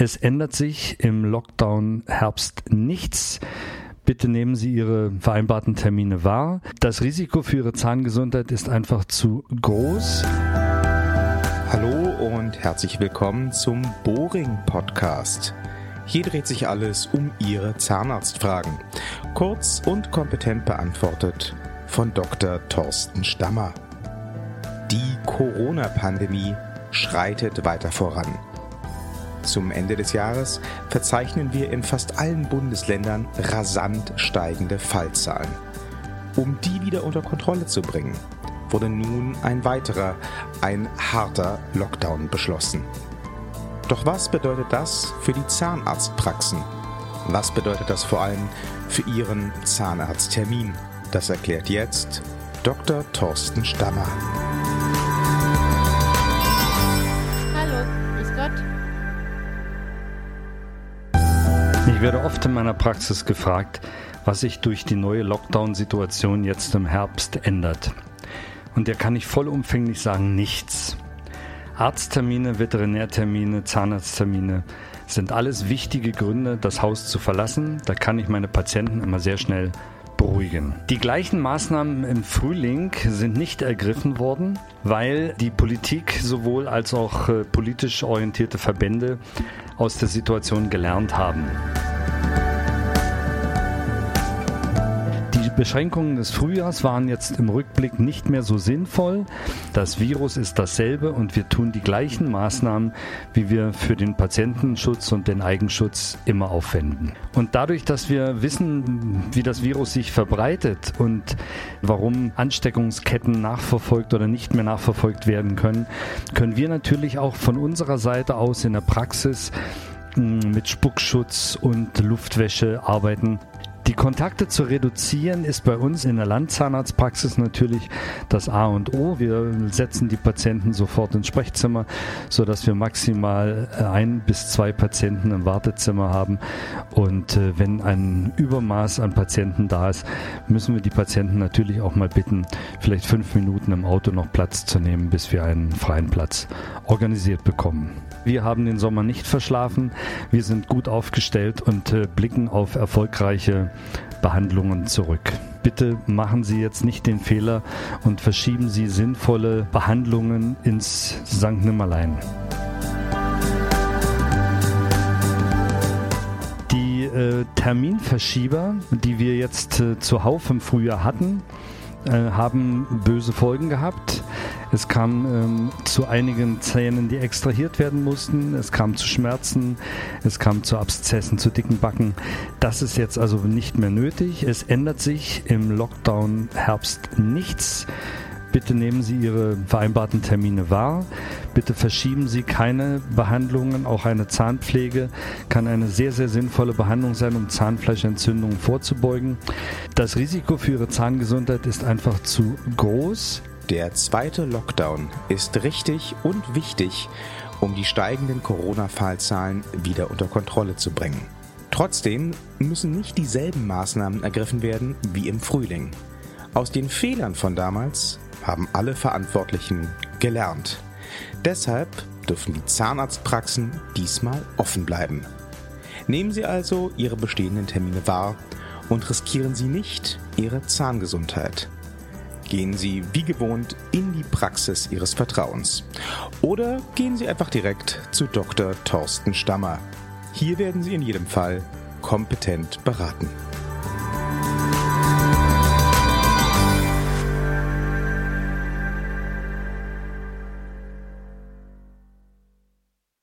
Es ändert sich im Lockdown Herbst nichts. Bitte nehmen Sie Ihre vereinbarten Termine wahr. Das Risiko für Ihre Zahngesundheit ist einfach zu groß. Hallo und herzlich willkommen zum Boring Podcast. Hier dreht sich alles um Ihre Zahnarztfragen. Kurz und kompetent beantwortet von Dr. Thorsten Stammer. Die Corona-Pandemie schreitet weiter voran. Zum Ende des Jahres verzeichnen wir in fast allen Bundesländern rasant steigende Fallzahlen. Um die wieder unter Kontrolle zu bringen, wurde nun ein weiterer, ein harter Lockdown beschlossen. Doch was bedeutet das für die Zahnarztpraxen? Was bedeutet das vor allem für Ihren Zahnarzttermin? Das erklärt jetzt Dr. Thorsten Stammer. Ich werde oft in meiner Praxis gefragt, was sich durch die neue Lockdown-Situation jetzt im Herbst ändert. Und der kann ich vollumfänglich sagen, nichts. Arzttermine, Veterinärtermine, Zahnarzttermine sind alles wichtige Gründe, das Haus zu verlassen. Da kann ich meine Patienten immer sehr schnell beruhigen. Die gleichen Maßnahmen im Frühling sind nicht ergriffen worden, weil die Politik sowohl als auch äh, politisch orientierte Verbände aus der Situation gelernt haben. Beschränkungen des Frühjahrs waren jetzt im Rückblick nicht mehr so sinnvoll. Das Virus ist dasselbe und wir tun die gleichen Maßnahmen, wie wir für den Patientenschutz und den Eigenschutz immer aufwenden. Und dadurch, dass wir wissen, wie das Virus sich verbreitet und warum Ansteckungsketten nachverfolgt oder nicht mehr nachverfolgt werden können, können wir natürlich auch von unserer Seite aus in der Praxis hm, mit Spuckschutz und Luftwäsche arbeiten die Kontakte zu reduzieren ist bei uns in der Landzahnarztpraxis natürlich das A und O. Wir setzen die Patienten sofort ins Sprechzimmer, sodass wir maximal äh, ein bis zwei Patienten im Wartezimmer haben. Und äh, wenn ein Übermaß an Patienten da ist, müssen wir die Patienten natürlich auch mal bitten, vielleicht fünf Minuten im Auto noch Platz zu nehmen, bis wir einen freien Platz organisiert bekommen. Wir haben den Sommer nicht verschlafen. Wir sind gut aufgestellt und äh, blicken auf erfolgreiche Behandlungen zurück. Bitte machen Sie jetzt nicht den Fehler und verschieben Sie sinnvolle Behandlungen ins St. Nimmerlein. Die äh, Terminverschieber, die wir jetzt äh, zuhauf im Frühjahr hatten, haben böse Folgen gehabt. Es kam ähm, zu einigen Zähnen, die extrahiert werden mussten. Es kam zu Schmerzen. Es kam zu Abszessen, zu dicken Backen. Das ist jetzt also nicht mehr nötig. Es ändert sich im Lockdown Herbst nichts. Bitte nehmen Sie Ihre vereinbarten Termine wahr. Bitte verschieben Sie keine Behandlungen. Auch eine Zahnpflege kann eine sehr, sehr sinnvolle Behandlung sein, um Zahnfleischentzündungen vorzubeugen. Das Risiko für Ihre Zahngesundheit ist einfach zu groß. Der zweite Lockdown ist richtig und wichtig, um die steigenden Corona-Fallzahlen wieder unter Kontrolle zu bringen. Trotzdem müssen nicht dieselben Maßnahmen ergriffen werden wie im Frühling. Aus den Fehlern von damals haben alle Verantwortlichen gelernt. Deshalb dürfen die Zahnarztpraxen diesmal offen bleiben. Nehmen Sie also Ihre bestehenden Termine wahr und riskieren Sie nicht Ihre Zahngesundheit gehen Sie wie gewohnt in die Praxis Ihres Vertrauens. Oder gehen Sie einfach direkt zu Dr. Thorsten Stammer. Hier werden Sie in jedem Fall kompetent beraten.